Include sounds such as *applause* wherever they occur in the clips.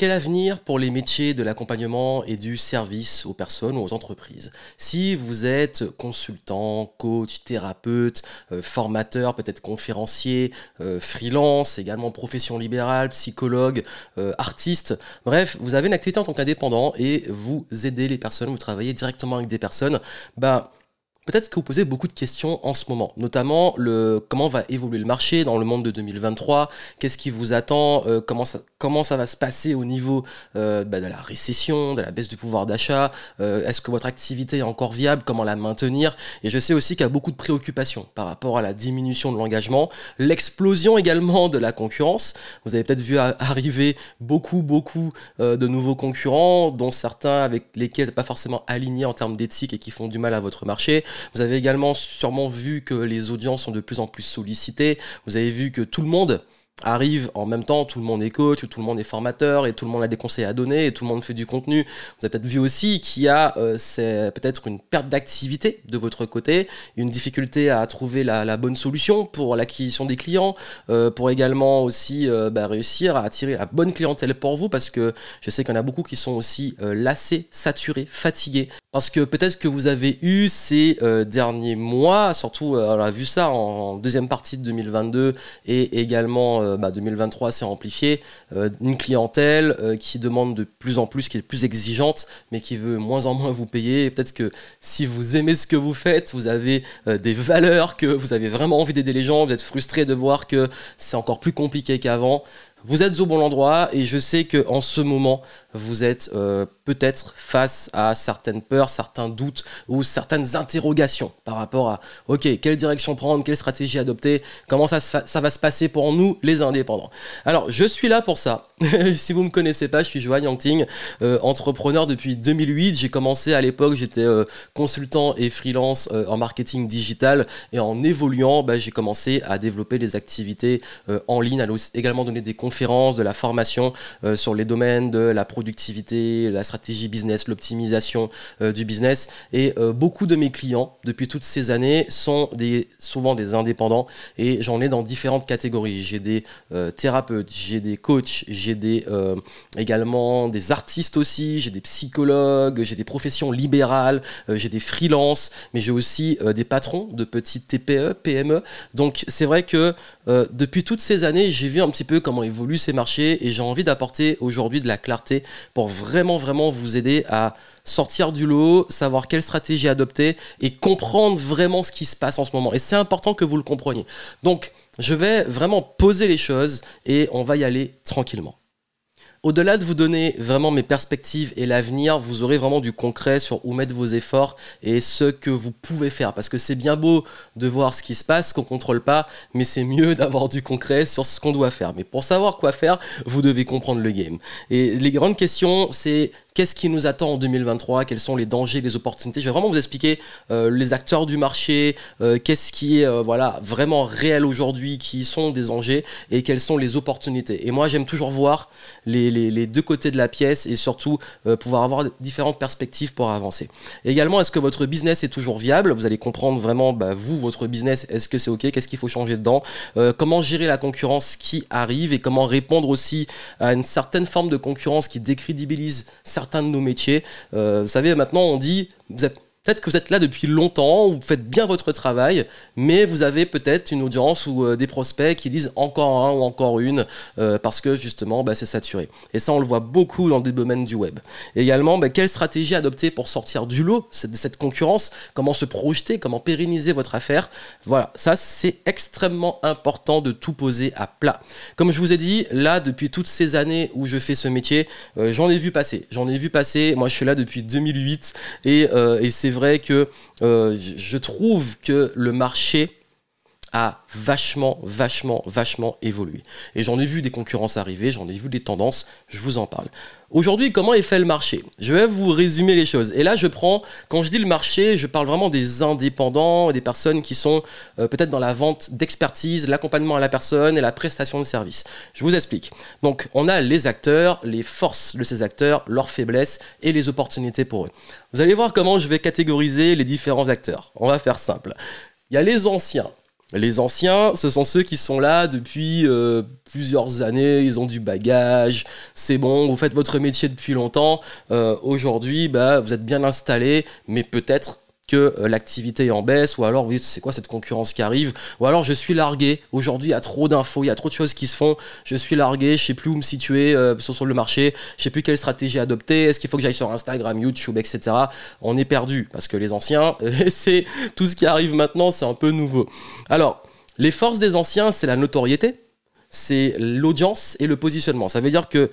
Quel avenir pour les métiers de l'accompagnement et du service aux personnes ou aux entreprises Si vous êtes consultant, coach, thérapeute, euh, formateur, peut-être conférencier, euh, freelance, également profession libérale, psychologue, euh, artiste, bref, vous avez une activité en tant qu'indépendant et vous aidez les personnes, vous travaillez directement avec des personnes, bah, Peut-être que vous posez beaucoup de questions en ce moment, notamment le comment va évoluer le marché dans le monde de 2023, qu'est-ce qui vous attend, euh, comment, ça, comment ça va se passer au niveau euh, bah, de la récession, de la baisse du pouvoir d'achat, euh, est-ce que votre activité est encore viable, comment la maintenir, et je sais aussi qu'il y a beaucoup de préoccupations par rapport à la diminution de l'engagement, l'explosion également de la concurrence. Vous avez peut-être vu arriver beaucoup, beaucoup de nouveaux concurrents, dont certains avec lesquels pas forcément alignés en termes d'éthique et qui font du mal à votre marché. Vous avez également sûrement vu que les audiences sont de plus en plus sollicitées. Vous avez vu que tout le monde arrive en même temps, tout le monde est coach, tout le monde est formateur et tout le monde a des conseils à donner et tout le monde fait du contenu. Vous avez peut-être vu aussi qu'il y a euh, peut-être une perte d'activité de votre côté, une difficulté à trouver la, bonne solution pour l'acquisition des clients, euh, pour également aussi euh, bah, réussir à attirer la bonne clientèle pour vous parce que je sais qu'il y en a beaucoup qui sont aussi lassés, saturés, fatigués. Parce que peut-être que vous avez eu ces derniers mois, surtout on a vu ça en, deuxième partie de 2022 et également 2023 euh, bah, s'est amplifié, euh, une clientèle euh, qui demande de plus en plus, qui est plus exigeante, mais qui veut moins en moins vous payer. Peut-être que si vous aimez ce que vous faites, vous avez des valeurs, que vous avez vraiment envie d'aider les gens, vous êtes frustré de voir que c'est encore plus compliqué qu'avant. Vous êtes au bon endroit et je sais que en ce moment, vous êtes euh, peut-être face à certaines peurs, certains doutes ou certaines interrogations par rapport à OK, quelle direction prendre, quelle stratégie adopter, comment ça, ça va se passer pour nous les indépendants. Alors, je suis là pour ça. *laughs* si vous me connaissez pas, je suis Joanne Yangting, euh, entrepreneur depuis 2008. J'ai commencé à l'époque, j'étais euh, consultant et freelance en marketing digital et en évoluant, bah, j'ai commencé à développer des activités en ligne, à également donner des conférences, de la formation sur les domaines de la productivité, la stratégie business, l'optimisation euh, du business. Et euh, beaucoup de mes clients, depuis toutes ces années, sont des, souvent des indépendants et j'en ai dans différentes catégories. J'ai des euh, thérapeutes, j'ai des coachs, j'ai des, également des artistes aussi, j'ai des psychologues, j'ai des professions libérales, j'ai des freelances, mais j'ai aussi des patrons de petites TPE, PME. Donc c'est vrai que depuis toutes ces années, j'ai vu un petit peu comment évoluent ces marchés et j'ai envie d'apporter aujourd'hui de la clarté pour vraiment, vraiment vous aider à sortir du lot, savoir quelle stratégie adopter et comprendre vraiment ce qui se passe en ce moment. Et c'est important que vous le compreniez. Donc, je vais vraiment poser les choses et on va y aller tranquillement. Au-delà de vous donner vraiment mes perspectives et l'avenir, vous aurez vraiment du concret sur où mettre vos efforts et ce que vous pouvez faire. Parce que c'est bien beau de voir ce qui se passe, qu'on contrôle pas, mais c'est mieux *laughs* d'avoir du concret sur ce qu'on doit faire. Mais pour savoir quoi faire, vous devez comprendre le game. Et les grandes questions, c'est qu'est-ce qui nous attend en 2023, quels sont les dangers, les opportunités. Je vais vraiment vous expliquer euh, les acteurs du marché, euh, qu'est-ce qui est euh, voilà, vraiment réel aujourd'hui, qui sont des dangers et quelles sont les opportunités. Et moi, j'aime toujours voir les, deux côtés de la pièce et surtout pouvoir avoir différentes perspectives pour avancer. également, est-ce que votre business est toujours viable? Vous allez comprendre vraiment, bah, vous, votre business, est-ce que c'est OK? Qu'est-ce qu'il faut changer dedans? Comment gérer la concurrence qui arrive et comment répondre aussi à une certaine forme de concurrence qui décrédibilise certains de nos métiers. Euh, vous savez, maintenant on dit, Peut-être que vous êtes là depuis longtemps, vous faites bien votre travail, mais vous avez peut-être une audience ou euh, des prospects qui disent encore un ou encore une euh, parce que justement bah, c'est saturé. Et ça, on le voit beaucoup dans des domaines du web. également, bah, quelle stratégie adopter pour sortir du lot de cette concurrence? Comment se projeter? Comment pérenniser votre affaire? Voilà, ça c'est extrêmement important de tout poser à plat. Comme je vous ai dit, là depuis toutes ces années où je fais ce métier, euh, j'en ai vu passer. J'en ai vu passer. Moi, je suis là depuis 2008 et, et c'est vrai que euh, je trouve que le marché a vachement, vachement, vachement évolué. Et j'en ai vu des concurrences arriver, j'en ai vu des tendances, je vous en parle. Aujourd'hui, comment est fait le marché? Je vais vous résumer les choses. Et là, je prends, quand je dis le marché, je parle vraiment des indépendants, des personnes qui sont euh, peut-être dans la vente d'expertise, l'accompagnement à la personne et la prestation de service. Je vous explique. Donc, on a les acteurs, les forces de ces acteurs, leurs faiblesses et les opportunités pour eux. Vous allez voir comment je vais catégoriser les différents acteurs. On va faire simple. Il y a les anciens, Les anciens, ce sont ceux qui sont là depuis euh, plusieurs années, ils ont du bagage, c'est bon, vous faites votre métier depuis longtemps. Euh, aujourd'hui, bah, vous êtes bien installé, mais peut-être que euh, l'activité en baisse, ou alors, oui, c'est quoi cette concurrence qui arrive, ou alors je suis largué, aujourd'hui il y a trop d'infos, il y a trop de choses qui se font, je suis largué, je sais plus où me situer sur, le marché, je sais plus quelle stratégie adopter, est-ce qu'il faut que j'aille sur Instagram, YouTube, etc. On est perdu, parce que les anciens, *laughs* c'est tout ce qui arrive maintenant, c'est un peu nouveau. Alors, les forces des anciens, c'est la notoriété, c'est l'audience et le positionnement. Ça veut dire que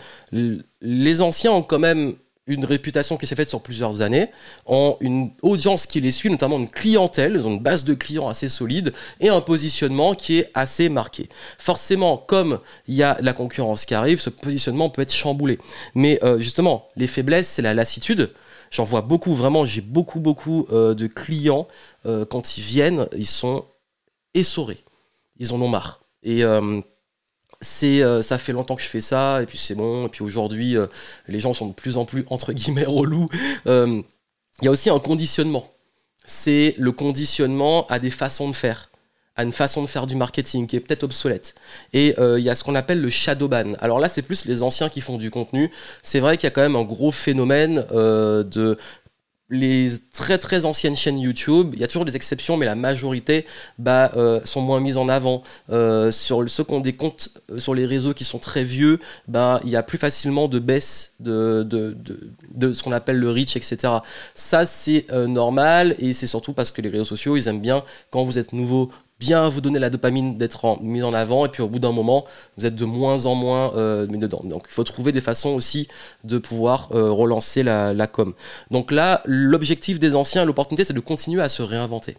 les anciens ont quand même une réputation qui s'est faite sur plusieurs années, ont une audience qui les suit, notamment une clientèle, ils ont une base de clients assez solide et un positionnement qui est assez marqué. Forcément, comme il y a la concurrence qui arrive, ce positionnement peut être chamboulé. Mais euh, justement, les faiblesses, c'est la lassitude. J'en vois beaucoup, vraiment, j'ai beaucoup, beaucoup euh, de clients, euh, quand ils viennent, ils sont essorés ils en ont marre. Et c'est euh, ça fait longtemps que je fais ça et puis c'est bon et puis aujourd'hui euh, les gens sont de plus en plus entre guillemets *laughs* relous. Il y a aussi un conditionnement. C'est le conditionnement à des façons de faire à une façon de faire du marketing qui est peut-être obsolète. Et il y a ce qu'on appelle le shadow ban. Alors là c'est plus les anciens qui font du contenu. C'est vrai qu'il y a quand même un gros phénomène de les très très anciennes chaînes YouTube, il y a toujours des exceptions, mais la majorité bah, euh, sont moins mises en avant. Euh, sur ceux qui ont des comptes euh, sur les réseaux qui sont très vieux, bah, il y a plus facilement de baisse de, de, de, ce qu'on appelle le reach, etc. Ça, c'est normal et c'est surtout parce que les réseaux sociaux, ils aiment bien quand vous êtes nouveau bien vous donner la dopamine d'être mis en avant et puis au bout d'un moment vous êtes de moins en moins euh, mis dedans. Donc il faut trouver des façons aussi de pouvoir euh, relancer la, la, com. Donc là l'objectif des anciens l'opportunité c'est de continuer à se réinventer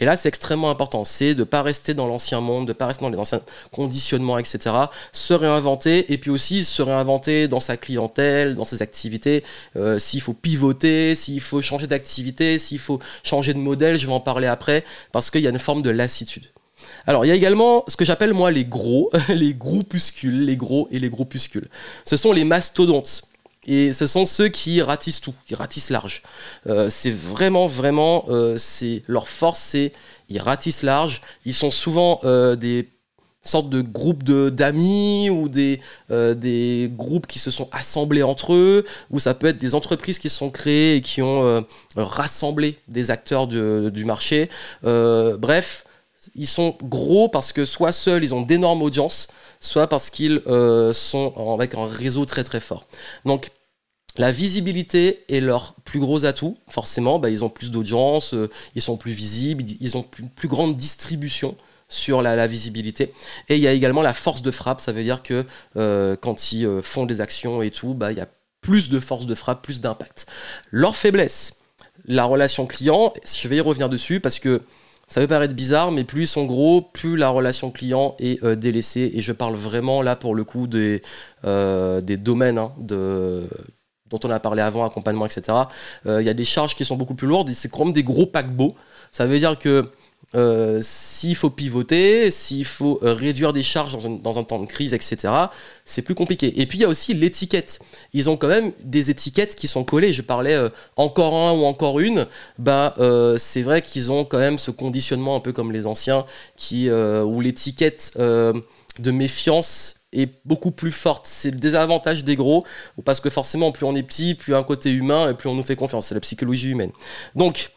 et là, c'est extrêmement important, c'est de ne pas rester dans l'ancien monde, de ne pas rester dans les anciens conditionnements, etc. Se réinventer, et puis aussi se réinventer dans sa clientèle, dans ses activités. Euh, s'il faut pivoter, s'il faut changer d'activité, s'il faut changer de modèle, je vais en parler après, parce qu'il y a une forme de lassitude. Alors, il y a également ce que j'appelle moi les gros, *laughs* les groupuscules, les gros et les groupuscules. Ce sont les mastodontes. Et ce sont ceux qui ratissent tout, qui ratissent large. Euh, c'est vraiment, vraiment, euh, c'est leur force, c'est ils ratissent large. Ils sont souvent euh, des sortes de groupes d'amis ou des, des groupes qui se sont assemblés entre eux, ou ça peut être des entreprises qui se sont créées et qui ont rassemblé des acteurs du marché. bref, ils sont gros parce que soit seuls, ils ont d'énormes audiences, soit parce qu'ils euh, sont avec un réseau très très fort. Donc la visibilité est leur plus gros atout. Forcément, bah, ils ont plus d'audience, euh, ils sont plus visibles, ils ont une plus grande distribution sur la, visibilité. Et il y a également la force de frappe, ça veut dire que euh, quand ils font des actions et tout, bah, il y a plus de force de frappe, plus d'impact. Leur faiblesse, la relation client, je vais y revenir dessus parce que ça peut paraître bizarre, mais plus ils sont gros, plus la relation client est euh, délaissée. Et je parle vraiment là pour le coup des, euh, des domaines hein, dont on a parlé avant, accompagnement, etc. Euh, il y a des charges qui sont beaucoup plus lourdes. C'est comme des gros paquebots. Ça veut dire que euh, s'il faut pivoter, s'il faut euh, réduire des charges dans un, temps de crise, etc., c'est plus compliqué. Et puis il y a aussi l'étiquette. Ils ont quand même des étiquettes qui sont collées. Je parlais euh, encore un ou encore une. Bah, c'est vrai qu'ils ont quand même ce conditionnement un peu comme les anciens, qui, où l'étiquette de méfiance est beaucoup plus forte. C'est le désavantage des gros, parce que forcément, plus on est petit, plus un côté humain, et plus on nous fait confiance. C'est la psychologie humaine. Donc,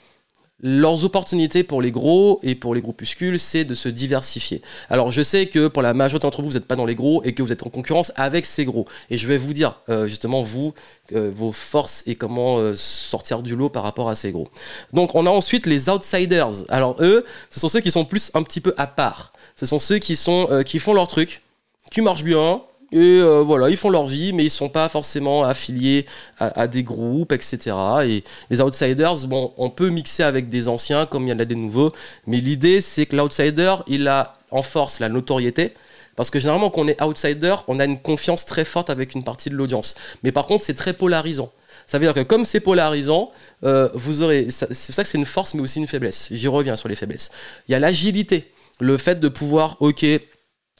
leurs opportunités pour les gros et pour les groupuscules, c'est de se diversifier. Alors je sais que pour la majorité d'entre vous, vous n'êtes pas dans les gros et que vous êtes en concurrence avec ces gros. Et je vais vous dire euh, justement, vous, euh, vos forces et comment euh, sortir du lot par rapport à ces gros. Donc on a ensuite les outsiders. Alors eux, ce sont ceux qui sont plus un petit peu à part. Ce sont ceux qui, sont, qui font leur truc, qui marchent bien, et euh, voilà, ils font leur vie, mais ils sont pas forcément affiliés à, des groupes, etc. Et les outsiders, bon, on peut mixer avec des anciens comme il y en a des nouveaux, mais l'idée c'est que l'outsider, il a en force la notoriété. Parce que généralement, quand on est outsider, on a une confiance très forte avec une partie de l'audience. Mais par contre, c'est très polarisant. Ça veut dire que comme c'est polarisant, euh, vous aurez. C'est pour ça que c'est une force, mais aussi une faiblesse. J'y reviens sur les faiblesses. Il y a l'agilité, le fait de pouvoir, ok,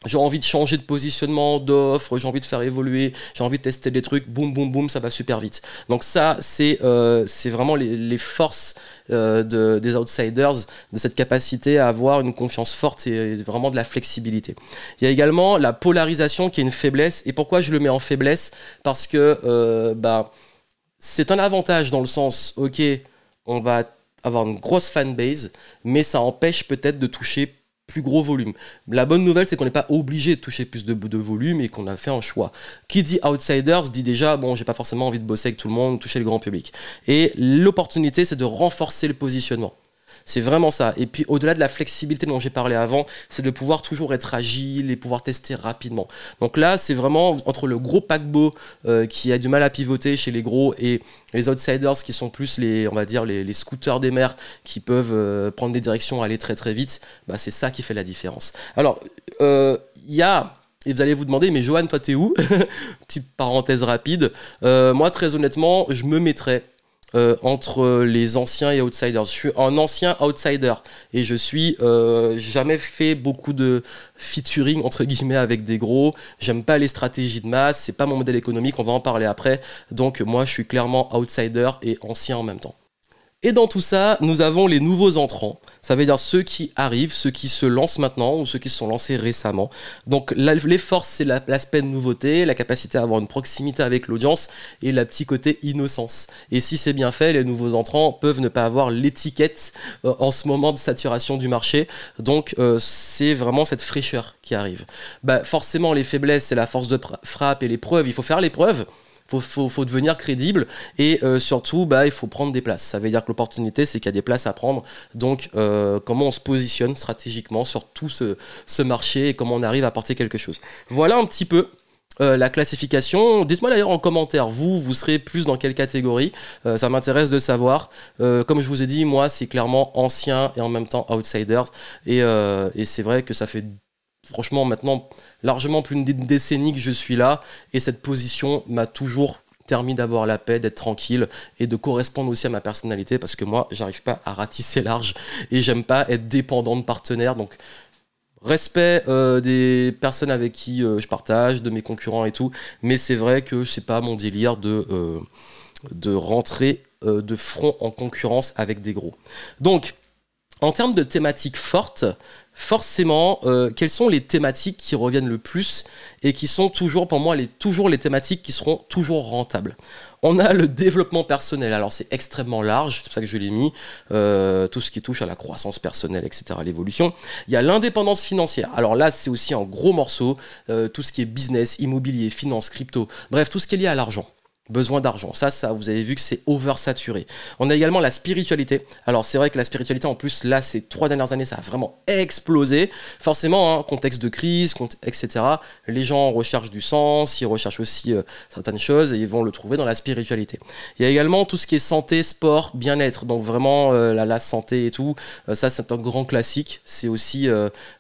j'ai envie de changer de positionnement d'offre, j'ai envie de faire évoluer, j'ai envie de tester des trucs, boum, boum, boum, ça va super vite. Donc ça, c'est euh, vraiment les, forces euh, de, des outsiders, de cette capacité à avoir une confiance forte et vraiment de la flexibilité. Il y a également la polarisation qui est une faiblesse. Et pourquoi je le mets en faiblesse? Parce que euh, bah, c'est un avantage dans le sens, ok, on va avoir une grosse fanbase, mais ça empêche peut-être de toucher plus gros volume. La bonne nouvelle, c'est qu'on n'est pas obligé de toucher plus de, volume et qu'on a fait un choix. Qui dit outsiders dit déjà, bon, j'ai pas forcément envie de bosser avec tout le monde, toucher le grand public. Et l'opportunité, c'est de renforcer le positionnement. C'est vraiment ça. Et puis au-delà de la flexibilité dont j'ai parlé avant, c'est de pouvoir toujours être agile et pouvoir tester rapidement. Donc là, c'est vraiment entre le gros paquebot euh, qui a du mal à pivoter chez les gros et les outsiders qui sont plus les, on va dire, les, scooters des mers qui peuvent euh, prendre des directions, aller très très vite, bah, c'est ça qui fait la différence. Alors, euh, il y a et vous allez vous demander, mais Johan, toi, t'es où? *laughs* Petite parenthèse rapide. moi, très honnêtement, je me mettrais euh, entre les anciens et outsiders. Je suis un ancien outsider et je suis euh, jamais fait beaucoup de featuring entre guillemets avec des gros. J'aime pas les stratégies de masse, c'est pas mon modèle économique, on va en parler après. Donc moi je suis clairement outsider et ancien en même temps. Et dans tout ça, nous avons les nouveaux entrants. Ça veut dire ceux qui arrivent, ceux qui se lancent maintenant ou ceux qui se sont lancés récemment. Donc les forces, c'est l'aspect de nouveauté, la capacité à avoir une proximité avec l'audience et la petit côté innocence. Et si c'est bien fait, les nouveaux entrants peuvent ne pas avoir l'étiquette euh, en ce moment de saturation du marché. Donc euh, c'est vraiment cette fraîcheur qui arrive. Bah, forcément, les faiblesses, c'est la force de frappe et les preuves. Il faut faire les preuves faut, faut, faut devenir crédible et euh, surtout bah, il faut prendre des places. Ça veut dire que l'opportunité c'est qu'il y a des places à prendre. Donc euh, comment on se positionne stratégiquement sur tout ce, ce, marché et comment on arrive à apporter quelque chose. Voilà un petit peu. Euh, la classification, dites-moi d'ailleurs en commentaire, vous, vous serez plus dans quelle catégorie? Ça m'intéresse de savoir. comme je vous ai dit, moi, c'est clairement ancien et en même temps outsider. Et, et c'est vrai que ça fait franchement, maintenant, largement plus d'une décennie que je suis là, et cette position m'a toujours permis d'avoir la paix, d'être tranquille et de correspondre aussi à ma personnalité parce que moi, j'arrive pas à ratisser large et j'aime pas être dépendant de partenaires. Donc, respect euh, des personnes avec qui euh, je partage, de mes concurrents et tout, mais c'est vrai que c'est pas mon délire de, euh, de rentrer de front en concurrence avec des gros. Donc, en termes de thématiques fortes, forcément, euh, quelles sont les thématiques qui reviennent le plus et qui sont toujours, pour moi, les, toujours les thématiques qui seront toujours rentables? On a le développement personnel. Alors, c'est extrêmement large, c'est pour ça que je l'ai mis. Euh, tout ce qui touche à la croissance personnelle, etc., l'évolution. Il y a l'indépendance financière. Alors là, c'est aussi un gros morceau. Euh, tout ce qui est business, immobilier, finance, crypto. Bref, tout ce qui est lié à l'argent besoin d'argent. Ça, ça, vous avez vu que c'est oversaturé. On a également la spiritualité. Alors, c'est vrai que la spiritualité, en plus, là, ces trois dernières années, ça a vraiment explosé. Forcément, hein, contexte de crise, etc. Les gens recherchent du sens, ils recherchent aussi euh, certaines choses et ils vont le trouver dans la spiritualité. Il y a également tout ce qui est santé, sport, bien-être. Donc, vraiment, euh, la, santé et tout. Euh, ça, c'est un grand classique. C'est aussi,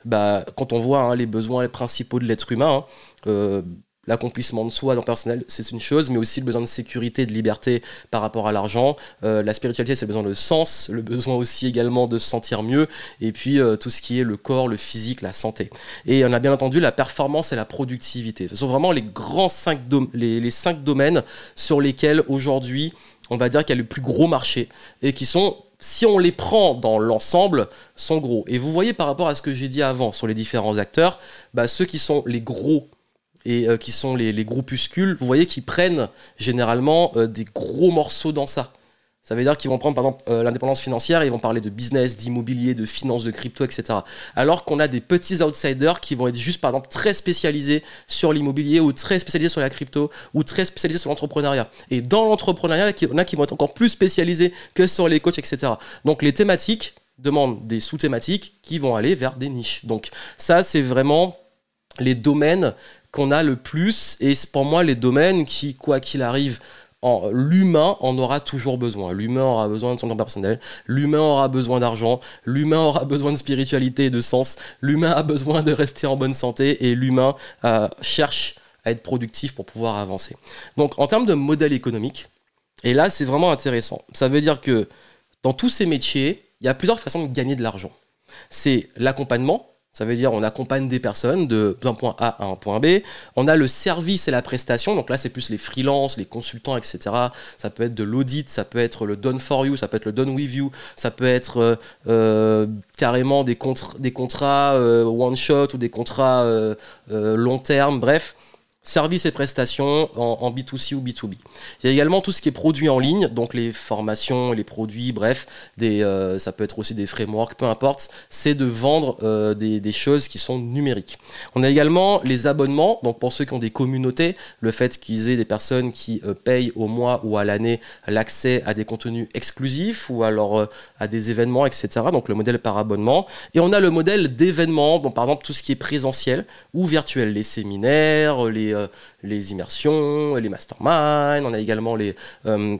bah, quand on voit hein, les besoins principaux de l'être humain, hein, l'accomplissement de soi dans le personnel, c'est une chose, mais aussi le besoin de sécurité, de liberté par rapport à l'argent. Euh, la spiritualité, c'est le besoin de sens, le besoin aussi également de se sentir mieux, et puis euh, tout ce qui est le corps, le physique, la santé. Et on a bien entendu la performance et la productivité. Ce sont vraiment les grands cinq, les, les cinq domaines sur lesquels aujourd'hui, on va dire qu'il y a le plus gros marché, et qui sont si on les prend dans l'ensemble, sont gros. Et vous voyez par rapport à ce que j'ai dit avant sur les différents acteurs, bah, ceux qui sont les gros et euh, qui sont les, groupuscules, vous voyez qu'ils prennent généralement euh, des gros morceaux dans ça. Ça veut dire qu'ils vont prendre, par exemple, euh, l'indépendance financière, ils vont parler de business, d'immobilier, de finance, de crypto, etc. Alors qu'on a des petits outsiders qui vont être juste, par exemple, très spécialisés sur l'immobilier ou très spécialisés sur la crypto ou très spécialisés sur l'entrepreneuriat. Et dans l'entrepreneuriat, il y en a qui vont être encore plus spécialisés que sur les coachs, etc. Donc les thématiques demandent des sous-thématiques qui vont aller vers des niches. Donc ça, c'est vraiment les domaines qu'on a le plus, et c'est pour moi les domaines qui, quoi qu'il arrive, l'humain en aura toujours besoin. L'humain aura besoin de son temps personnel, l'humain aura besoin d'argent, l'humain aura *laughs* besoin de spiritualité et de sens, l'humain a besoin de rester en bonne santé et l'humain euh, cherche à être productif pour pouvoir avancer. Donc en termes de modèle économique, et là c'est vraiment intéressant, ça veut dire que dans tous ces métiers, il y a plusieurs façons de gagner de l'argent. C'est l'accompagnement, Ça veut dire on accompagne des personnes d'un point A à un point B. On a le service et la prestation. Donc là, c'est plus les freelances, les consultants, etc. Ça peut être de l'audit, ça peut être le done for you, ça peut être le done with you, ça peut être euh, euh, carrément des, des contrats euh, one shot ou des contrats long terme. Bref, services et prestations en, B2C ou B2B. Il y a également tout ce qui est produit en ligne, donc les formations, les produits, bref, des, euh, ça peut être aussi des frameworks, peu importe, c'est de vendre euh, des, des, choses qui sont numériques. On a également les abonnements, donc pour ceux qui ont des communautés, le fait qu'ils aient des personnes qui euh, payent au mois ou à l'année l'accès à des contenus exclusifs ou alors à des événements, etc. Donc le modèle par abonnement. Et on a le modèle d'événements, bon, par exemple tout ce qui est présentiel ou virtuel, les séminaires, les euh, les immersions, les masterminds, on a également euh,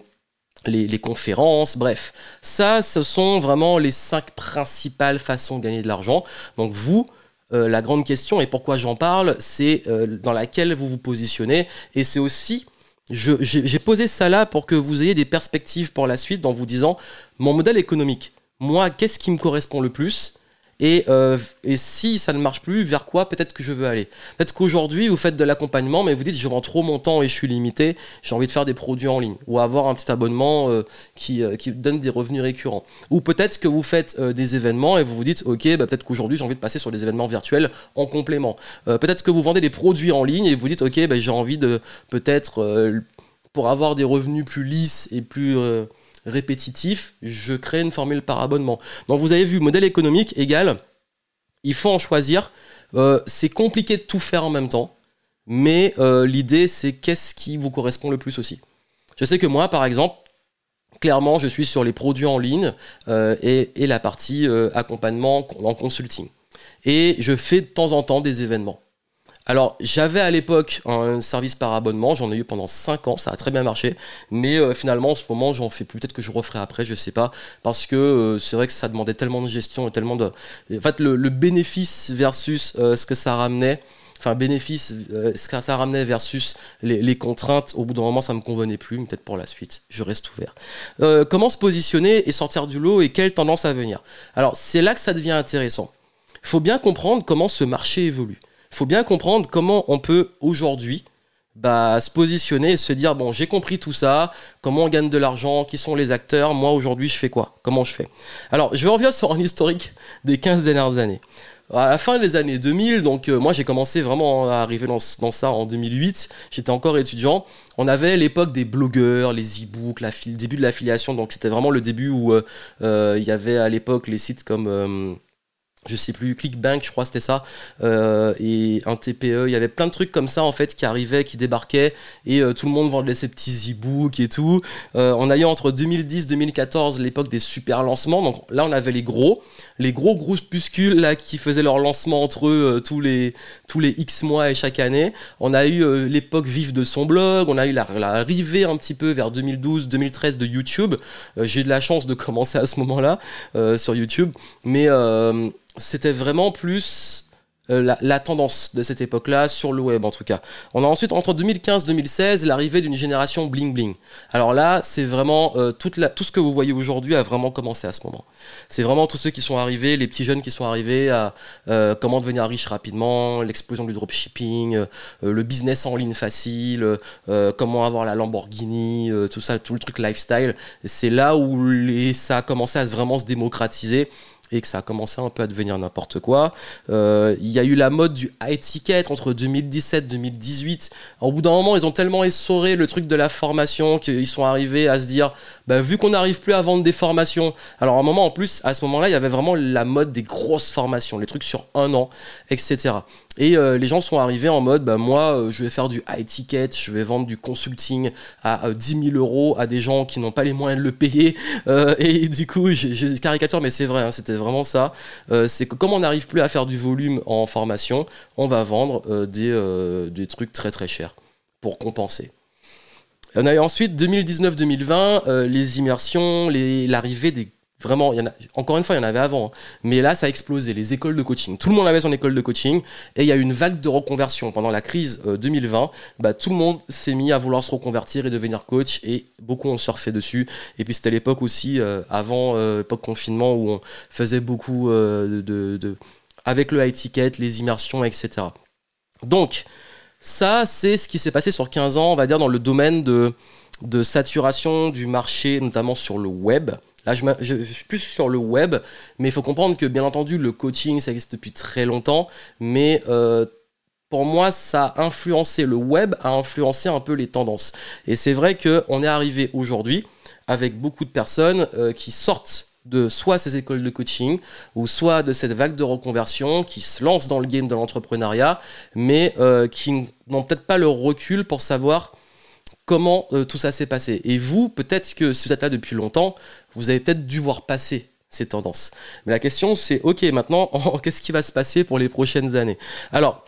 les, conférences, bref. Ça, ce sont vraiment les cinq principales façons de gagner de l'argent. Donc vous, euh, la grande question, et pourquoi j'en parle, c'est dans laquelle vous vous positionnez, et c'est aussi j'ai posé ça là pour que vous ayez des perspectives pour la suite en vous disant mon modèle économique, moi, qu'est-ce qui me correspond le plus? Euh, et, si ça ne marche plus, vers quoi peut-être que je veux aller? Peut-être qu'aujourd'hui, vous faites de l'accompagnement, mais vous dites, je vends trop mon temps et je suis limité, j'ai envie de faire des produits en ligne, ou avoir un petit abonnement euh, qui, euh, qui, donne des revenus récurrents. Ou peut-être que vous faites des événements et vous vous dites, ok, bah, peut-être qu'aujourd'hui, j'ai envie de passer sur des événements virtuels en complément. peut-être que vous vendez des produits en ligne et vous dites, ok, bah, j'ai envie de peut-être, pour avoir des revenus plus lisses et plus répétitif, je crée une formule par abonnement. Donc vous avez vu, modèle économique égal, il faut en choisir. Euh, c'est compliqué de tout faire en même temps, mais euh, l'idée c'est qu'est-ce qui vous correspond le plus aussi. Je sais que moi, par exemple, clairement, je suis sur les produits en ligne euh, et, et, la partie accompagnement en consulting. Et je fais de temps en temps des événements. Alors, j'avais à l'époque un service par abonnement, j'en ai eu pendant 5 ans, ça a très bien marché, mais euh, finalement en ce moment j'en fais plus, peut-être que je referai après, je sais pas, parce que euh, c'est vrai que ça demandait tellement de gestion et tellement de... En fait, le, bénéfice versus euh, ce que ça ramenait, enfin bénéfice, ce que ça ramenait versus les, contraintes, au bout d'un moment ça me convenait plus, peut-être pour la suite, je reste ouvert. comment se positionner et sortir du lot et quelle tendance à venir? Alors, c'est là que ça devient intéressant. Il faut bien comprendre comment ce marché évolue faut bien comprendre comment on peut aujourd'hui bah, se positionner et se dire bon j'ai compris tout ça, comment on gagne de l'argent, qui sont les acteurs, moi aujourd'hui je fais quoi, comment je fais. Alors je vais revenir sur un historique des 15 dernières années. À la fin des années 2000, donc euh, moi j'ai commencé vraiment à arriver dans, ça en 2008, j'étais encore étudiant, on avait l'époque des blogueurs, les e-books, le début de l'affiliation, donc c'était vraiment le début où euh, euh, il y avait à l'époque les sites comme je sais plus, Clickbank, je crois c'était ça, euh, et un TPE, il y avait plein de trucs comme ça en fait qui arrivaient, qui débarquaient, et euh, tout le monde vendait ses petits e-books et tout. Euh, on a eu entre 2010-2014 l'époque des super lancements, donc là on avait les gros, les gros groupuscules là qui faisaient leur lancement entre eux tous, les, tous les X mois et chaque année. On a eu l'époque vive de son blog, on a eu l'arrivée un petit peu vers 2012-2013 de YouTube. J'ai eu de la chance de commencer à ce moment-là sur YouTube, mais c'était vraiment plus euh, la, tendance de cette époque-là sur le web en tout cas. On a ensuite entre 2015-2016 l'arrivée d'une génération bling bling. Alors là, c'est vraiment euh, toute la, tout ce que vous voyez aujourd'hui a vraiment commencé à ce moment. C'est vraiment tous ceux qui sont arrivés, les petits jeunes qui sont arrivés à euh, comment devenir riche rapidement, l'explosion du dropshipping, le business en ligne facile, comment avoir la Lamborghini, tout ça, tout le truc lifestyle. C'est là où les, ça a commencé à vraiment se démocratiser et que ça a commencé un peu à devenir n'importe quoi. Euh, il y a eu la mode du high ticket entre 2017 2018. Au bout d'un moment, ils ont tellement essoré le truc de la formation qu'ils sont arrivés à se dire, bah, vu qu'on n'arrive plus à vendre des formations, alors à un moment en plus, à ce moment-là, il y avait vraiment la mode des grosses formations, les trucs sur un an, etc. Et euh, les gens sont arrivés en mode, bah, moi, euh, je vais faire du high ticket, je vais vendre du consulting à 10 000 euros à des gens qui n'ont pas les moyens de le payer. et du coup, j'ai caricature, mais c'est vrai, hein, vraiment ça. Euh, c'est que comme on n'arrive plus à faire du volume en formation, on va vendre euh, des, euh, des, trucs très très chers pour compenser. On a ensuite 2019-2020, les immersions, l'arrivée des Vraiment, encore une fois, il y en avait avant. Hein. Mais là, ça a explosé. Les écoles de coaching. Tout le monde avait son école de coaching. Et il y a eu une vague de reconversion. Pendant la crise 2020, bah, tout le monde s'est mis à vouloir se reconvertir et devenir coach. Et beaucoup ont surfé dessus. Et puis, c'était l'époque aussi, euh, avant euh, l'époque confinement, où on faisait beaucoup euh, de, avec le high ticket, les immersions, etc. Donc, ça, c'est ce qui s'est passé sur 15 ans, on va dire, dans le domaine de, de saturation du marché, notamment sur le web. Là, je, suis plus sur le web, mais il faut comprendre que, bien entendu, le coaching, ça existe depuis très longtemps, mais euh, pour moi, ça a influencé, le web a influencé un peu les tendances. Et c'est vrai qu'on est arrivé aujourd'hui avec beaucoup de personnes euh, qui sortent de soit ces écoles de coaching ou soit de cette vague de reconversion qui se lance dans le game de l'entrepreneuriat mais euh, qui n'ont peut-être pas le recul pour savoir comment euh, tout ça s'est passé. Et vous, peut-être que si vous êtes là depuis longtemps, vous avez peut-être dû voir passer ces tendances. Mais la question c'est ok maintenant *laughs* qu'est-ce qui va se passer pour les prochaines années? Alors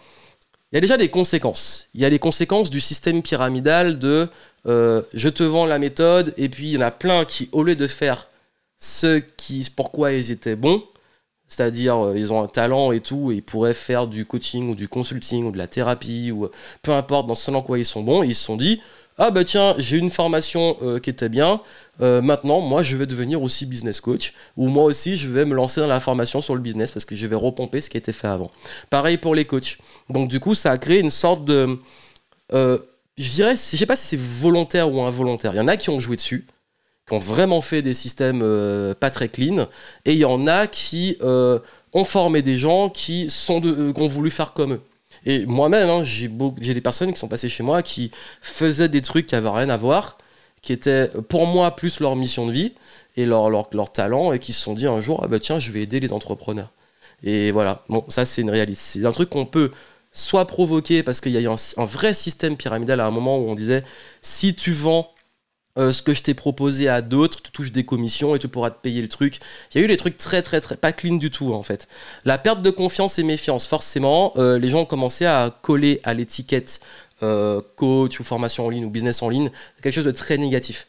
il y a déjà des conséquences. Il y a les conséquences du système pyramidal de euh, je te vends la méthode, et puis il y en a plein qui, au lieu de faire ce qui, pourquoi ils étaient bons, c'est-à-dire euh, ils ont un talent et tout, et ils pourraient faire du coaching ou du consulting ou de la thérapie, ou peu importe dans ce en quoi ils sont bons, ils se sont dit ah bah tiens, j'ai une formation euh, qui était bien, euh, maintenant moi je vais devenir aussi business coach, ou moi aussi je vais me lancer dans la formation sur le business parce que je vais repomper ce qui été fait avant. Pareil pour les coachs. Donc du coup ça a créé une sorte de... Euh, je dirais, je sais pas si c'est volontaire ou involontaire, il y en a qui ont joué dessus, qui ont vraiment fait des systèmes pas très clean, et il y en a qui ont formé des gens qui, sont de, qui ont voulu faire comme eux. Et moi-même, hein, j'ai des personnes qui sont passées chez moi qui faisaient des trucs qui avaient rien à voir, qui étaient pour moi plus leur mission de vie et leur, leur, leur talent, et qui se sont dit un jour, ah bah tiens, je vais aider les entrepreneurs. Et voilà, bon, ça c'est une réalité. C'est un truc qu'on peut soit provoquer parce qu'il y a eu un, vrai système pyramidal à un moment où on disait si tu vends euh, ce que je t'ai proposé à d'autres, tu touches des commissions et tu pourras te payer le truc. Il y a eu des trucs très très très pas clean du tout en fait. La perte de confiance et méfiance, forcément, euh, les gens ont commencé à coller à l'étiquette euh, coach ou formation en ligne ou business en ligne, quelque chose de très négatif.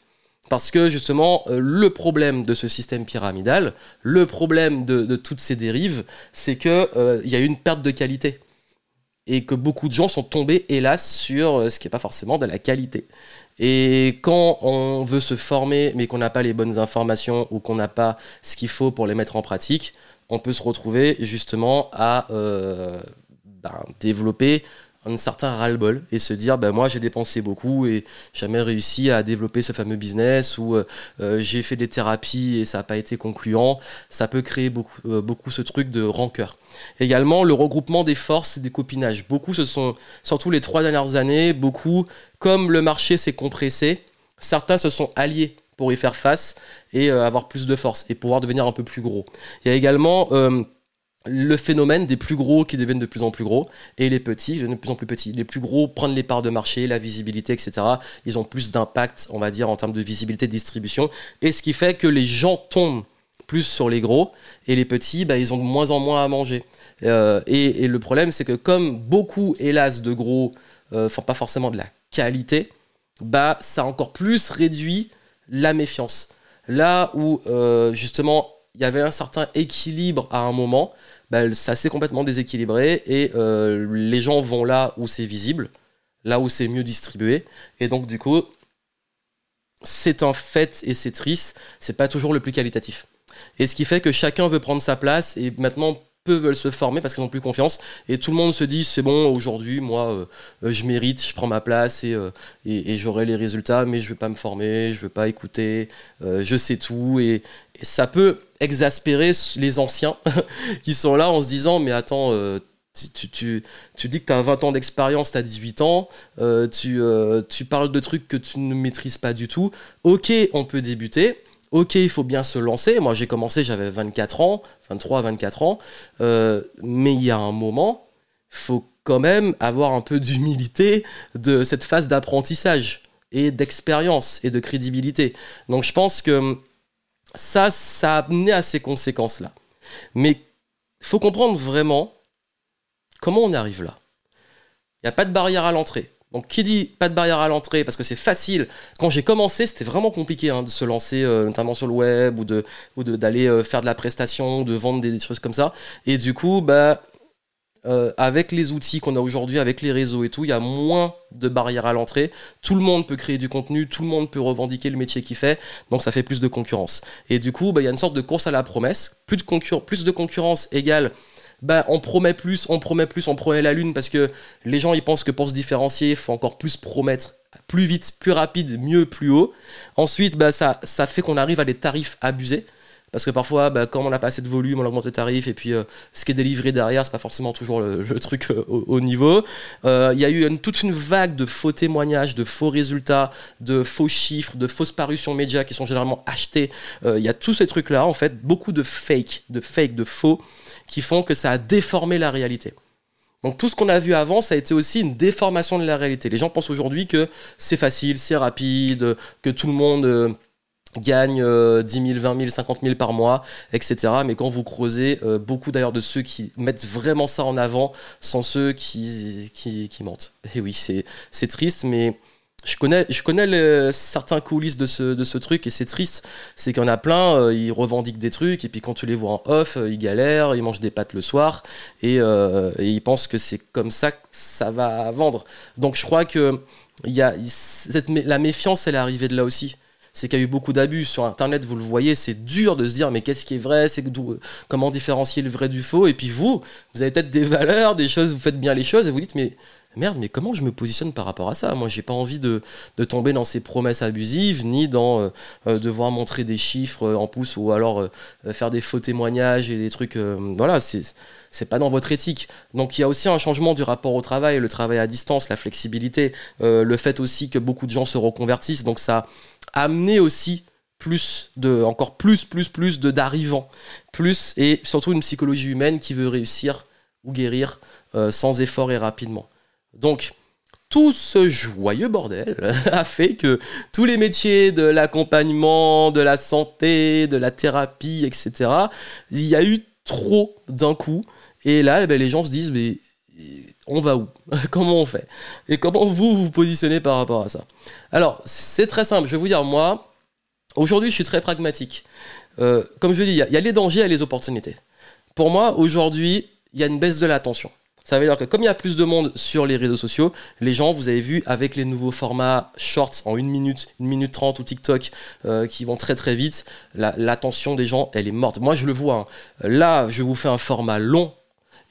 Parce que justement, le problème de ce système pyramidal, le problème de, toutes ces dérives, c'est qu'il il y a eu une perte de qualité et que beaucoup de gens sont tombés, hélas, sur ce qui n'est pas forcément de la qualité. Et quand on veut se former, mais qu'on n'a pas les bonnes informations ou qu'on n'a pas ce qu'il faut pour les mettre en pratique, on peut se retrouver justement à euh, ben, développer un certain ras-le-bol et se dire ben moi j'ai dépensé beaucoup et jamais réussi à développer ce fameux business ou euh, euh, j'ai fait des thérapies et ça n'a pas été concluant. Ça peut créer beaucoup, beaucoup ce truc de rancœur. Également le regroupement des forces et des copinages. Beaucoup ce sont surtout les trois dernières années beaucoup comme le marché s'est compressé, certains se sont alliés pour y faire face et euh, avoir plus de force et pouvoir devenir un peu plus gros. Il y a également euh, le phénomène des plus gros qui deviennent de plus en plus gros et les petits deviennent de plus en plus petits. Les plus gros prennent les parts de marché, la visibilité, etc. Ils ont plus d'impact, on va dire, en termes de visibilité de distribution. Et ce qui fait que les gens tombent plus sur les gros et les petits, bah, ils ont de moins en moins à manger. Euh, et, le problème, c'est que comme beaucoup, hélas, de gros font pas forcément de la qualité, bah ça a encore plus réduit la méfiance. Là où euh, justement il y avait un certain équilibre à un moment, bah, ça s'est complètement déséquilibré et euh, les gens vont là où c'est visible, là où c'est mieux distribué. Et donc du coup, c'est un fait et c'est triste, c'est pas toujours le plus qualitatif. Et ce qui fait que chacun veut prendre sa place et maintenant veulent se former parce qu'ils n'ont plus confiance. Et tout le monde se dit c'est bon, aujourd'hui, moi, euh, euh, je mérite, je prends ma place et, euh, et, j'aurai les résultats, mais je veux pas me former, je veux pas écouter, je sais tout. Et, ça peut exaspérer les anciens *laughs* qui sont là en se disant mais attends, tu, tu, tu, dis que tu as 20 ans d'expérience, tu as 18 ans, tu, tu parles de trucs que tu ne maîtrises pas du tout. Ok, on peut débuter, ok, il faut bien se lancer. Moi, j'ai commencé, j'avais 24 ans, 23, 24 ans. Euh, mais il y a un moment, il faut quand même avoir un peu d'humilité de cette phase d'apprentissage et d'expérience et de crédibilité. Donc, je pense que ça, ça a amené à ces conséquences-là. Mais faut comprendre vraiment comment on arrive là. Il n'y a pas de barrière à l'entrée. Donc qui dit pas de barrière à l'entrée parce que c'est facile. Quand j'ai commencé, c'était vraiment compliqué hein, de se lancer, euh, notamment sur le web ou de ou d'aller euh, faire de la prestation, de vendre des, choses comme ça. Et du coup, bah euh, avec les outils qu'on a aujourd'hui, avec les réseaux et tout, il y a moins de barrières à l'entrée. Tout le monde peut créer du contenu, tout le monde peut revendiquer le métier qu'il fait, donc ça fait plus de concurrence. Et du coup, bah, il y a une sorte de course à la promesse. Plus de, plus de concurrence égale bah, on promet plus, on promet plus, on promet la lune parce que les gens ils pensent que pour se différencier, il faut encore plus promettre plus vite, plus rapide, mieux, plus haut. Ensuite, bah, ça, ça fait qu'on arrive à des tarifs abusés. Parce que parfois, bah, comme on n'a pas assez de volume, on augmente le tarif et puis euh, ce qui est délivré derrière, c'est pas forcément toujours le, truc euh, au, niveau. Euh, il y a eu toute une vague de faux témoignages, de faux résultats, de faux chiffres, de fausses parutions médias qui sont généralement achetés. Il y a tous ces trucs-là, en fait, beaucoup de fake, de fake, de faux, qui font que ça a déformé la réalité. Donc tout ce qu'on a vu avant, ça a été aussi une déformation de la réalité. Les gens pensent aujourd'hui que c'est facile, c'est rapide, que tout le monde gagne 10 000, 20 000, 50 000 par mois, etc. Mais quand vous creusez, euh, beaucoup d'ailleurs de ceux qui mettent vraiment ça en avant sont ceux qui, qui, mentent. Et oui, c'est triste, mais je connais, je connais certains coulisses de ce, de ce truc et c'est triste. C'est qu'il y en a plein, euh, ils revendiquent des trucs et puis quand tu les vois en off, euh, ils galèrent, ils mangent des pâtes le soir et, et ils pensent que c'est comme ça que ça va vendre. Donc je crois que y a, cette, la méfiance, elle est arrivée de là aussi c'est qu'il y a eu beaucoup d'abus sur Internet, vous le voyez, c'est dur de se dire mais qu'est-ce qui est vrai, c'est comment différencier le vrai du faux, et puis vous, vous avez peut-être des valeurs, des choses, vous faites bien les choses, et vous dites mais merde, mais comment je me positionne par rapport à ça? Moi, j'ai pas envie de, tomber dans ces promesses abusives, ni dans euh, euh, devoir montrer des chiffres euh, en pouces ou alors faire des faux témoignages et des trucs. voilà, c'est c'est pas dans votre éthique. Donc il y a aussi un changement du rapport au travail, le travail à distance, la flexibilité, le fait aussi que beaucoup de gens se reconvertissent. Donc ça a amené aussi plus de encore plus plus plus de d'arrivants plus et surtout une psychologie humaine qui veut réussir ou guérir sans effort et rapidement donc, tout ce joyeux bordel *laughs* a fait que tous les métiers de l'accompagnement, de la santé, de la thérapie, etc., il y a eu trop d'un coup. Et là, eh ben, les gens se disent, mais on va où? *laughs* Comment on fait? Et comment vous vous positionnez par rapport à ça? Alors, c'est très simple. Je vais vous dire, moi, aujourd'hui, je suis très pragmatique. Euh, comme je dis, il y, a les dangers et les opportunités. Pour moi, aujourd'hui, il y a une baisse de l'attention. Ça veut dire que comme il y a plus de monde sur les réseaux sociaux, les gens, vous avez vu, avec les nouveaux formats shorts en 1 minute, 1 minute 30 ou TikTok euh, qui vont très très vite, l'attention des gens, elle est morte. Moi, je le vois. Hein. Là, je vous fais un format long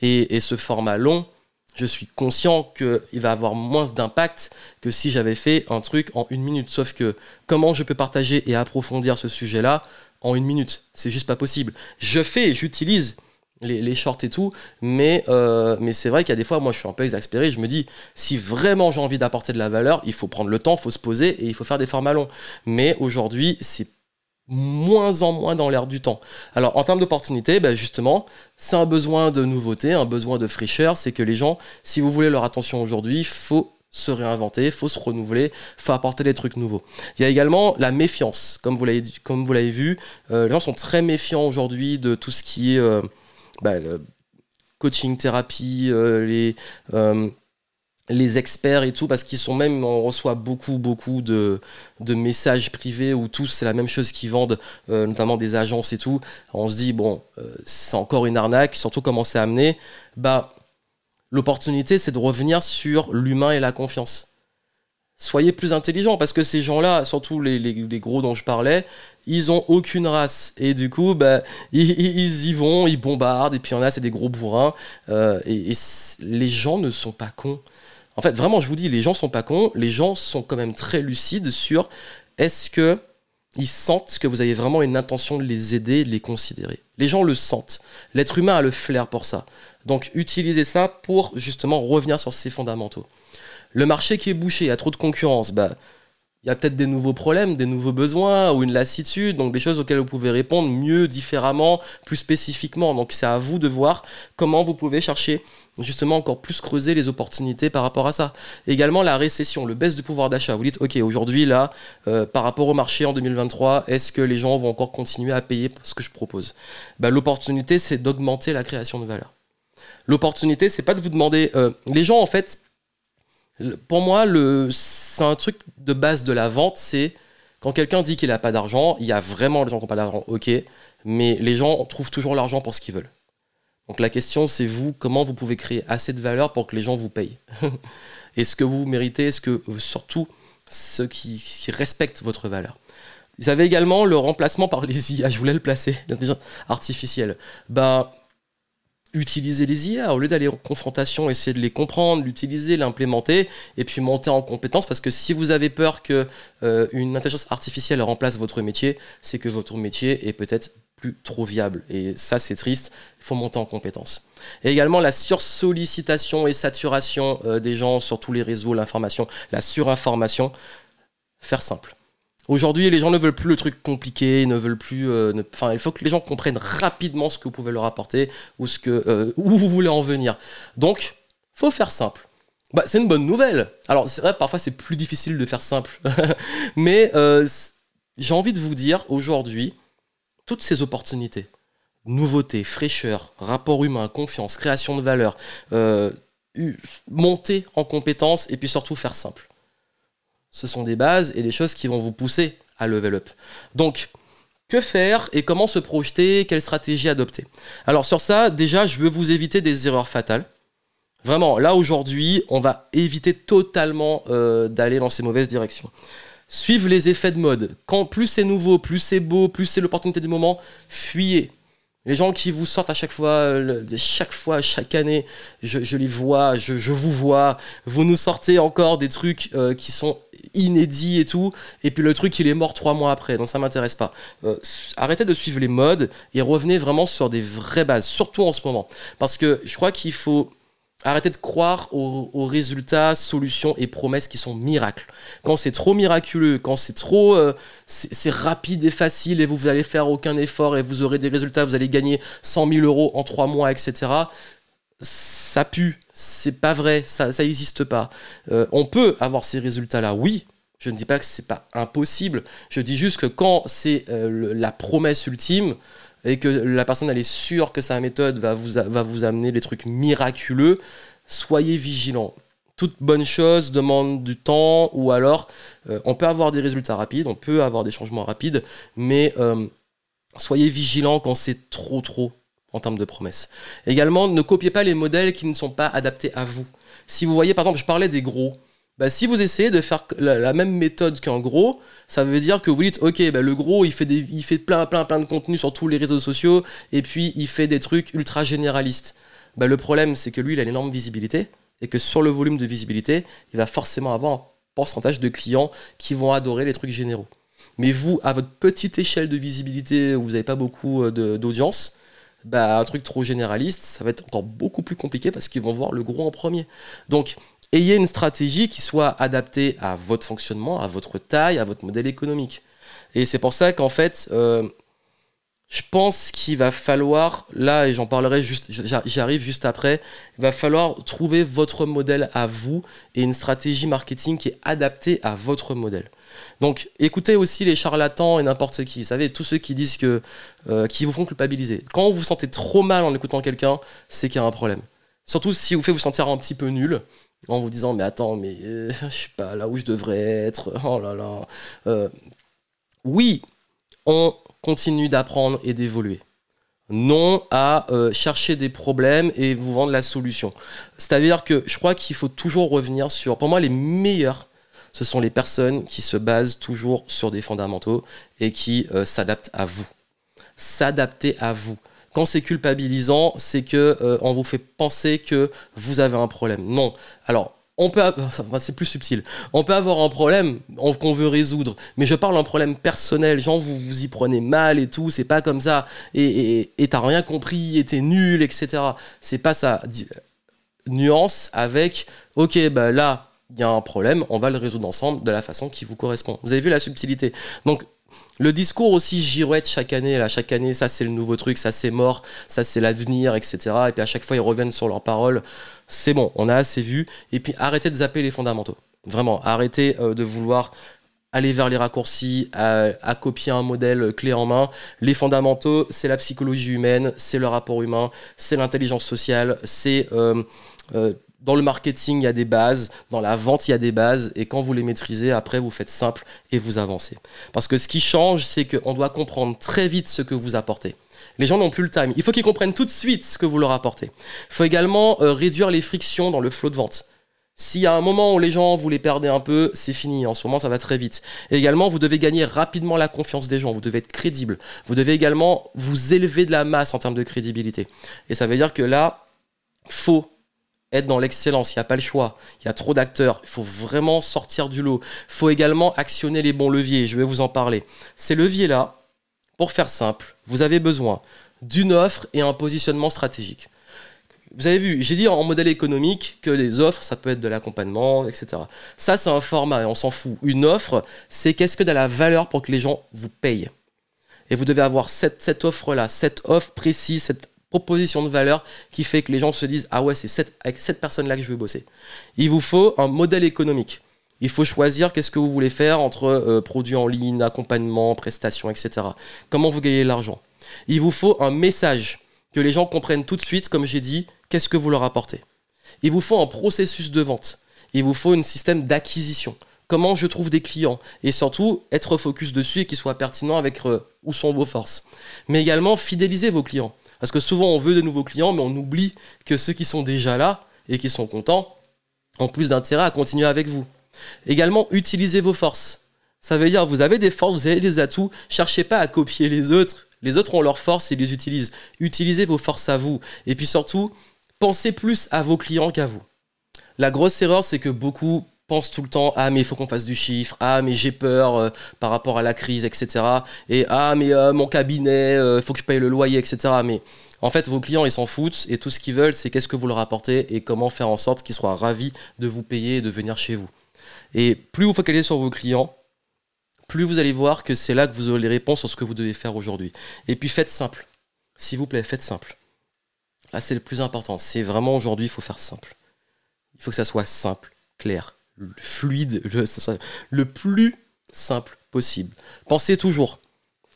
et, ce format long, je suis conscient qu'il va avoir moins d'impact que si j'avais fait un truc en une minute. Sauf que comment je peux partager et approfondir ce sujet-là en une minute? C'est juste pas possible. Je fais j'utilise les, shorts et tout, mais, euh, mais c'est vrai qu'il y a des fois, moi je suis un peu exaspéré, je me dis, si vraiment j'ai envie d'apporter de la valeur, il faut prendre le temps, il faut se poser et il faut faire des formats longs. Mais aujourd'hui, c'est moins en moins dans l'air du temps. Alors en termes d'opportunités, ben justement, c'est un besoin de nouveauté, un besoin de fraîcheur, c'est que les gens, si vous voulez leur attention aujourd'hui, faut se réinventer, faut se renouveler, faut apporter des trucs nouveaux. Il y a également la méfiance, comme vous l'avez, comme vous l'avez vu, euh, les gens sont très méfiants aujourd'hui de tout ce qui est... Euh, bah, coaching, thérapie, euh, les, euh, les experts et tout, parce qu'ils sont même, on reçoit beaucoup, beaucoup de, de messages privés où tous c'est la même chose qu'ils vendent, euh, notamment des agences et tout. On se dit, bon, c'est encore une arnaque, surtout comment c'est amené. Bah, l'opportunité, c'est de revenir sur l'humain et la confiance soyez plus intelligents parce que ces gens-là, surtout les, gros dont je parlais, ils ont aucune race et du coup, bah, *laughs* ils, y vont, ils bombardent et puis il y en a, c'est des gros bourrins euh, et, les gens ne sont pas cons. En fait, vraiment, je vous dis, les gens sont pas cons. Les gens sont quand même très lucides sur est-ce que ils sentent que vous avez vraiment une intention de les aider, de les considérer. Les gens le sentent. L'être humain a le flair pour ça. Donc, utilisez ça pour justement revenir sur ses fondamentaux. Le marché qui est bouché, il y a trop de concurrence, bah, il y a peut-être des nouveaux problèmes, des nouveaux besoins ou une lassitude, donc des choses auxquelles vous pouvez répondre mieux, différemment, plus spécifiquement. Donc c'est à vous de voir comment vous pouvez chercher justement encore plus creuser les opportunités par rapport à ça. Également la récession, le baisse du pouvoir d'achat. Vous dites, ok, aujourd'hui là, euh, par rapport au marché en 2023, est-ce que les gens vont encore continuer à payer ce que je propose? Bah, L'opportunité, c'est d'augmenter la création de valeur. L'opportunité, c'est pas de vous demander. Euh, les gens, en fait, pour moi, c'est un truc de base de la vente, c'est quand quelqu'un dit qu'il n'a pas d'argent, il y a vraiment des gens qui n'ont pas d'argent, ok, mais les gens trouvent toujours l'argent pour ce qu'ils veulent. Donc la question, c'est vous, comment vous pouvez créer assez de valeur pour que les gens vous payent? *laughs* Est-ce que vous méritez? Est-ce que surtout ceux qui, respectent votre valeur? Vous avez également le remplacement par les IA, *laughs* je voulais le placer, l'intelligence artificielle. Ben, utilisez les IA au lieu d'aller en confrontation, essayez de les comprendre, l'utiliser, l'implémenter et puis monter en compétence parce que si vous avez peur que euh, une intelligence artificielle remplace votre métier, c'est que votre métier est peut-être plus trop viable et ça c'est triste, il faut monter en compétence. Et également la sursollicitation et saturation euh, des gens sur tous les réseaux, l'information, la surinformation, faire simple. Aujourd'hui, les gens ne veulent plus le truc compliqué, ne veulent plus. Euh, enfin, il faut que les gens comprennent rapidement ce que vous pouvez leur apporter ou ce que, euh, où vous voulez en venir. Donc, faut faire simple. Bah, c'est une bonne nouvelle. Alors, c'est vrai, parfois c'est plus difficile de faire simple, *laughs* mais euh, j'ai envie de vous dire aujourd'hui, toutes ces opportunités, nouveautés, fraîcheur, rapport humain, confiance, création de valeur, monter en compétences et puis surtout faire simple ce sont des bases et des choses qui vont vous pousser à level up. Donc, que faire et comment se projeter? Quelle stratégie adopter? Alors sur ça, déjà, je veux vous éviter des erreurs fatales. Vraiment, là aujourd'hui, on va éviter totalement euh, d'aller dans ces mauvaises directions. Suivre les effets de mode. Quand plus c'est nouveau, plus c'est beau, plus c'est l'opportunité du moment, fuyez. Les gens qui vous sortent à chaque fois, chaque fois, chaque année, je, les vois, je, vous vois, vous nous sortez encore des trucs euh, qui sont inédits et tout, et puis le truc il est mort trois mois après, donc ça m'intéresse pas. Euh, arrêtez de suivre les modes et revenez vraiment sur des vraies bases, surtout en ce moment, parce que je crois qu'il faut Arrêtez de croire aux, résultats, solutions et promesses qui sont miracles. Quand c'est trop miraculeux, quand c'est trop euh, c'est rapide et facile et vous, vous allez faire aucun effort et vous aurez des résultats, vous allez gagner 100 000 euros en trois mois, etc. Ça pue, c'est pas vrai, ça n'existe pas. Euh, on peut avoir ces résultats-là, oui, je ne dis pas que c'est pas impossible. Je dis juste que quand c'est euh, la promesse ultime, et que la personne est sûre que sa méthode va vous, va vous amener des trucs miraculeux, soyez vigilant. Toute bonne chose demande du temps ou alors euh, on peut avoir des résultats rapides, on peut avoir des changements rapides, mais euh, soyez vigilant quand c'est trop trop en termes de promesses. Également, ne copiez pas les modèles qui ne sont pas adaptés à vous. Si vous voyez, par exemple, je parlais des gros. Bah, si vous essayez de faire la, même méthode qu'un gros, ça veut dire que vous dites, ok, bah, le gros, il fait, des, il fait plein, plein, plein de contenu sur tous les réseaux sociaux, et puis il fait des trucs ultra généralistes. Bah, le problème, c'est que lui, il a une énorme visibilité, et que sur le volume de visibilité, il va forcément avoir un pourcentage de clients qui vont adorer les trucs généraux. Mais vous, à votre petite échelle de visibilité, où vous n'avez pas beaucoup euh, d'audience, bah, un truc trop généraliste, ça va être encore beaucoup plus compliqué parce qu'ils vont voir le gros en premier. Donc, ayez une stratégie qui soit adaptée à votre fonctionnement, à votre taille, à votre modèle économique. Et c'est pour ça qu'en fait, euh, je pense qu'il va falloir, là, et j'en parlerai juste, j'arrive juste après, il va falloir trouver votre modèle à vous et une stratégie marketing qui est adaptée à votre modèle. Donc, écoutez aussi les charlatans et n'importe qui. Vous savez, tous ceux qui disent que, euh, qui vous font culpabiliser. Quand vous vous sentez trop mal en écoutant quelqu'un, c'est qu'il y a un problème. Surtout si vous fait vous sentir un petit peu nul en vous disant mais attends mais euh, *laughs* je suis pas là où je devrais être oh là là euh, oui on continue d'apprendre et d'évoluer. Non à euh, chercher des problèmes et vous vendre la solution. C'est à dire que je crois qu'il faut toujours revenir sur pour moi les meilleurs ce sont les personnes qui se basent toujours sur des fondamentaux et qui s'adaptent à vous. S'adapter à vous quand c'est culpabilisant, c'est que euh, on vous fait penser que vous avez un problème. Non. Alors, on peut, *laughs* c'est plus subtil. On peut avoir un problème qu'on veut résoudre, mais je parle d'un problème personnel. Genre, vous vous y prenez mal et tout, c'est pas comme ça. Et t'as rien compris, et t'es nul, etc. C'est pas ça. Nuance avec, ok, bah là, il y a un problème, on va le résoudre ensemble de la façon qui vous correspond. Vous avez vu la subtilité. Donc, le discours aussi girouette chaque année, là, chaque année, ça c'est le nouveau truc, ça c'est mort, ça c'est l'avenir, etc. Et puis à chaque fois ils reviennent sur leurs paroles. C'est bon, on a assez vu. Et puis arrêtez de zapper les fondamentaux. Vraiment, arrêtez euh, de vouloir aller vers les raccourcis, à, copier un modèle clé en main. Les fondamentaux, c'est la psychologie humaine, c'est le rapport humain, c'est l'intelligence sociale, c'est euh, euh, dans le marketing, il y a des bases, dans la vente, il y a des bases, et quand vous les maîtrisez, après, vous faites simple et vous avancez. Parce que ce qui change, c'est qu'on doit comprendre très vite ce que vous apportez. Les gens n'ont plus le time. Il faut qu'ils comprennent tout de suite ce que vous leur apportez. Il faut également euh, réduire les frictions dans le flot de vente. S'il y a un moment où les gens, vous les perdez un peu, c'est fini. En ce moment, ça va très vite. Et également, vous devez gagner rapidement la confiance des gens. Vous devez être crédible. Vous devez également vous élever de la masse en termes de crédibilité. Et ça veut dire que là, faut être dans l'excellence. Il n'y a pas le choix. Il y a trop d'acteurs. Il faut vraiment sortir du lot. Il faut également actionner les bons leviers. Je vais vous en parler. Ces leviers-là, pour faire simple, vous avez besoin d'une offre et un positionnement stratégique. Vous avez vu, j'ai dit en modèle économique que les offres, ça peut être de l'accompagnement, etc. Ça, c'est un format et on s'en fout. Une offre, c'est qu'est-ce que de la valeur pour que les gens vous payent. Et vous devez avoir cette, offre-là, cette offre précise, cette proposition de valeur qui fait que les gens se disent Ah ouais, c'est avec cette personne-là que je veux bosser. Il vous faut un modèle économique. Il faut choisir qu'est-ce que vous voulez faire entre euh, produits en ligne, accompagnement, prestations, etc. Comment vous gagnez l'argent? Il vous faut un message que les gens comprennent tout de suite, comme j'ai dit, qu'est-ce que vous leur apportez. Il vous faut un processus de vente. Il vous faut un système d'acquisition. Comment je trouve des clients? Et surtout être focus dessus et qu'ils soient pertinents avec euh, où sont vos forces. Mais également fidéliser vos clients. Parce que souvent on veut de nouveaux clients, mais on oublie que ceux qui sont déjà là et qui sont contents ont plus d'intérêt à continuer avec vous. Également, utilisez vos forces. Ça veut dire, vous avez des forces, vous avez des atouts, cherchez pas à copier les autres. Les autres ont leurs forces et les utilisent. Utilisez vos forces à vous. Et puis surtout, pensez plus à vos clients qu'à vous. La grosse erreur, c'est que beaucoup pensent tout le temps ah mais il faut qu'on fasse du chiffre. Ah mais j'ai peur euh, par rapport à la crise etc et ah mais euh, mon cabinet il euh, faut que je paye le loyer etc mais en fait vos clients ils s'en foutent et tout ce qu'ils veulent c'est qu'est-ce que vous leur apportez et comment faire en sorte qu'ils soient ravis de vous payer et de venir chez vous. Et plus vous focalisez sur vos clients plus vous allez voir que c'est là que vous aurez les réponses sur ce que vous devez faire aujourd'hui. Et puis faites simple. S'il vous plaît faites simple. Là c'est le plus important. C'est vraiment aujourd'hui il faut faire simple. Il faut que ça soit simple clair fluide, le, plus simple possible. Pensez toujours,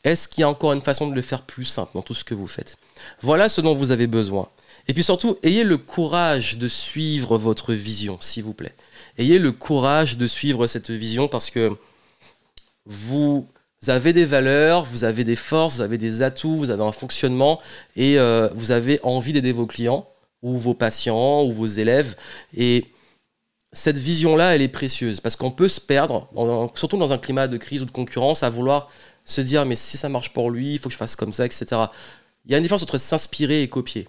est-ce qu'il y a encore une façon de le faire plus simple dans tout ce que vous faites? Voilà ce dont vous avez besoin. Et puis surtout, ayez le courage de suivre votre vision, s'il vous plaît. Ayez le courage de suivre cette vision parce que vous avez des valeurs, vous avez des forces, vous avez des atouts, vous avez un fonctionnement et euh, vous avez envie d'aider vos clients ou vos patients ou vos élèves. Et cette vision-là, elle est précieuse parce qu'on peut se perdre, surtout dans un climat de crise ou de concurrence, à vouloir se dire mais si ça marche pour lui, il faut que je fasse comme ça, etc. Il y a une différence entre s'inspirer et copier.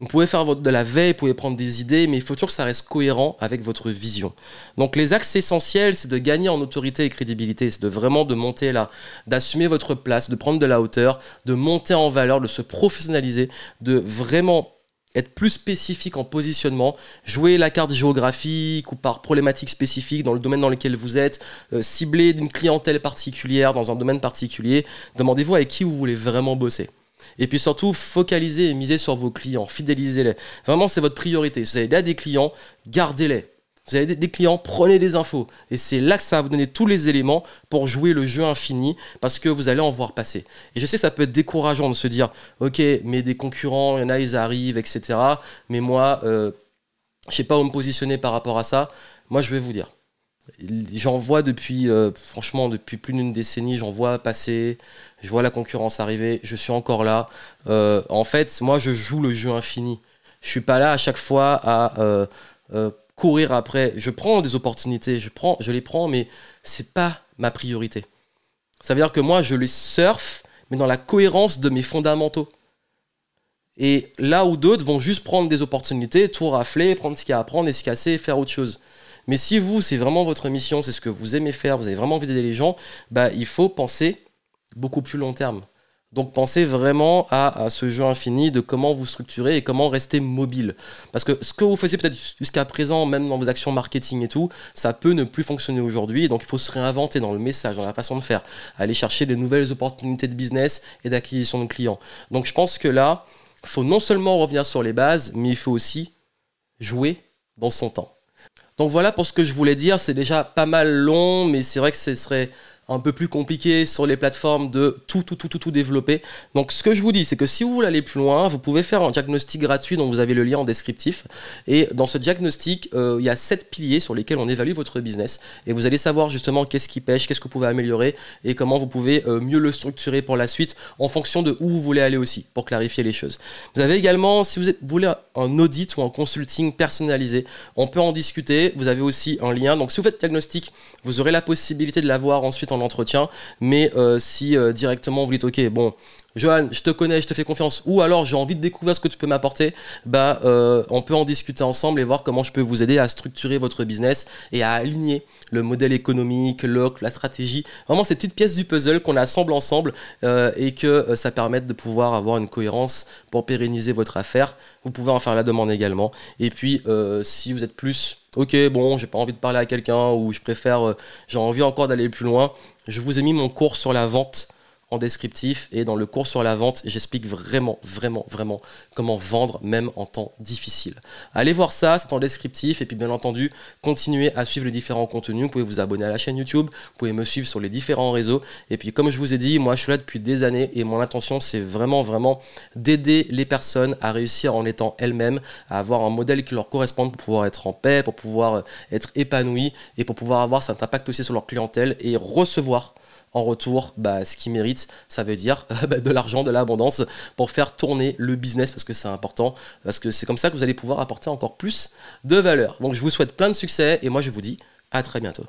Vous pouvez faire de la veille, vous pouvez prendre des idées, mais il faut toujours que ça reste cohérent avec votre vision. Donc les axes essentiels, c'est de gagner en autorité et crédibilité, c'est de vraiment de monter là, d'assumer votre place, de prendre de la hauteur, de monter en valeur, de se professionnaliser, de vraiment être plus spécifique en positionnement, jouer la carte géographique ou par problématique spécifique dans le domaine dans lequel vous êtes, euh, cibler d'une clientèle particulière dans un domaine particulier, demandez-vous avec qui vous voulez vraiment bosser. Et puis surtout, focalisez et misez sur vos clients, fidélisez-les. Vraiment, c'est votre priorité. Si vous avez des clients, gardez-les. Vous avez des clients, prenez des infos. Et c'est là que ça va vous donner tous les éléments pour jouer le jeu infini parce que vous allez en voir passer. Et je sais, ça peut être décourageant de se dire, ok, mais des concurrents, il y en a, ils arrivent, etc. Mais moi, euh, je sais pas où me positionner par rapport à ça. Moi, je vais vous dire. J'en vois depuis, euh, franchement, depuis plus d'une décennie, j'en vois passer, je vois la concurrence arriver, je suis encore là. Euh, en fait, moi, je joue le jeu infini. Je suis pas là à chaque fois à euh, courir après. Je prends des opportunités, je, prends, je les prends, mais c'est pas ma priorité. Ça veut dire que moi, je les surfe, mais dans la cohérence de mes fondamentaux. Et là où d'autres vont juste prendre des opportunités, tout rafler, prendre ce qu'il y a à prendre et se casser et faire autre chose. Mais si vous, c'est vraiment votre mission, c'est ce que vous aimez faire, vous avez vraiment envie d'aider les gens, bah, il faut penser beaucoup plus long terme. Donc pensez vraiment à, ce jeu infini de comment vous structurer et comment rester mobile. Parce que ce que vous faisiez peut-être jusqu'à présent, même dans vos actions marketing et tout, ça peut ne plus fonctionner aujourd'hui. Donc il faut se réinventer dans le message, dans la façon de faire, aller chercher des nouvelles opportunités de business et d'acquisition de clients. Donc je pense que là, il faut non seulement revenir sur les bases, mais il faut aussi jouer dans son temps. Donc voilà pour ce que je voulais dire. C'est déjà pas mal long, mais c'est vrai que ce serait un peu plus compliqué sur les plateformes de tout, tout, tout, tout, tout développer. Donc ce que je vous dis, c'est que si vous voulez aller plus loin, vous pouvez faire un diagnostic gratuit dont vous avez le lien en descriptif. Et dans ce diagnostic, euh, il y a sept piliers sur lesquels on évalue votre business. Et vous allez savoir justement qu'est-ce qui pêche, qu'est-ce que vous pouvez améliorer et comment vous pouvez euh, mieux le structurer pour la suite en fonction de où vous voulez aller aussi, pour clarifier les choses. Vous avez également, si vous, vous voulez un audit ou un consulting personnalisé, on peut en discuter. Vous avez aussi un lien. Donc si vous faites diagnostic, vous aurez la possibilité de l'avoir ensuite en entretien. Mais euh, si euh, directement vous dites, ok, bon, Johan, je te connais, je te fais confiance, ou alors j'ai envie de découvrir ce que tu peux m'apporter, bah, euh, on peut en discuter ensemble et voir comment je peux vous aider à structurer votre business et à aligner le modèle économique, l'oc, la stratégie, vraiment ces petites pièces du puzzle qu'on assemble ensemble et que ça permette de pouvoir avoir une cohérence pour pérenniser votre affaire. Vous pouvez en faire la demande également. Et puis, si vous êtes plus ok, bon, j'ai pas envie de parler à quelqu'un ou je préfère, j'ai envie encore d'aller plus loin, je vous ai mis mon cours sur la vente descriptif et dans le cours sur la vente, j'explique vraiment, vraiment, vraiment comment vendre même en temps difficile. Allez voir ça, c'est en descriptif et puis bien entendu, continuez à suivre les différents contenus. Vous pouvez vous abonner à la chaîne YouTube, vous pouvez me suivre sur les différents réseaux et puis comme je vous ai dit, moi je suis là depuis des années et mon intention c'est vraiment, vraiment d'aider les personnes à réussir en étant elles-mêmes, à avoir un modèle qui leur corresponde pour pouvoir être en paix, pour pouvoir euh, être épanoui et pour pouvoir avoir cet impact aussi sur leur clientèle et recevoir en retour bah, ce qu'ils méritent, ça veut dire *laughs* bah, de l'argent, de l'abondance pour faire tourner le business parce que c'est important, parce que c'est comme ça que vous allez pouvoir apporter encore plus de valeur. Donc je vous souhaite plein de succès et moi je vous dis à très bientôt.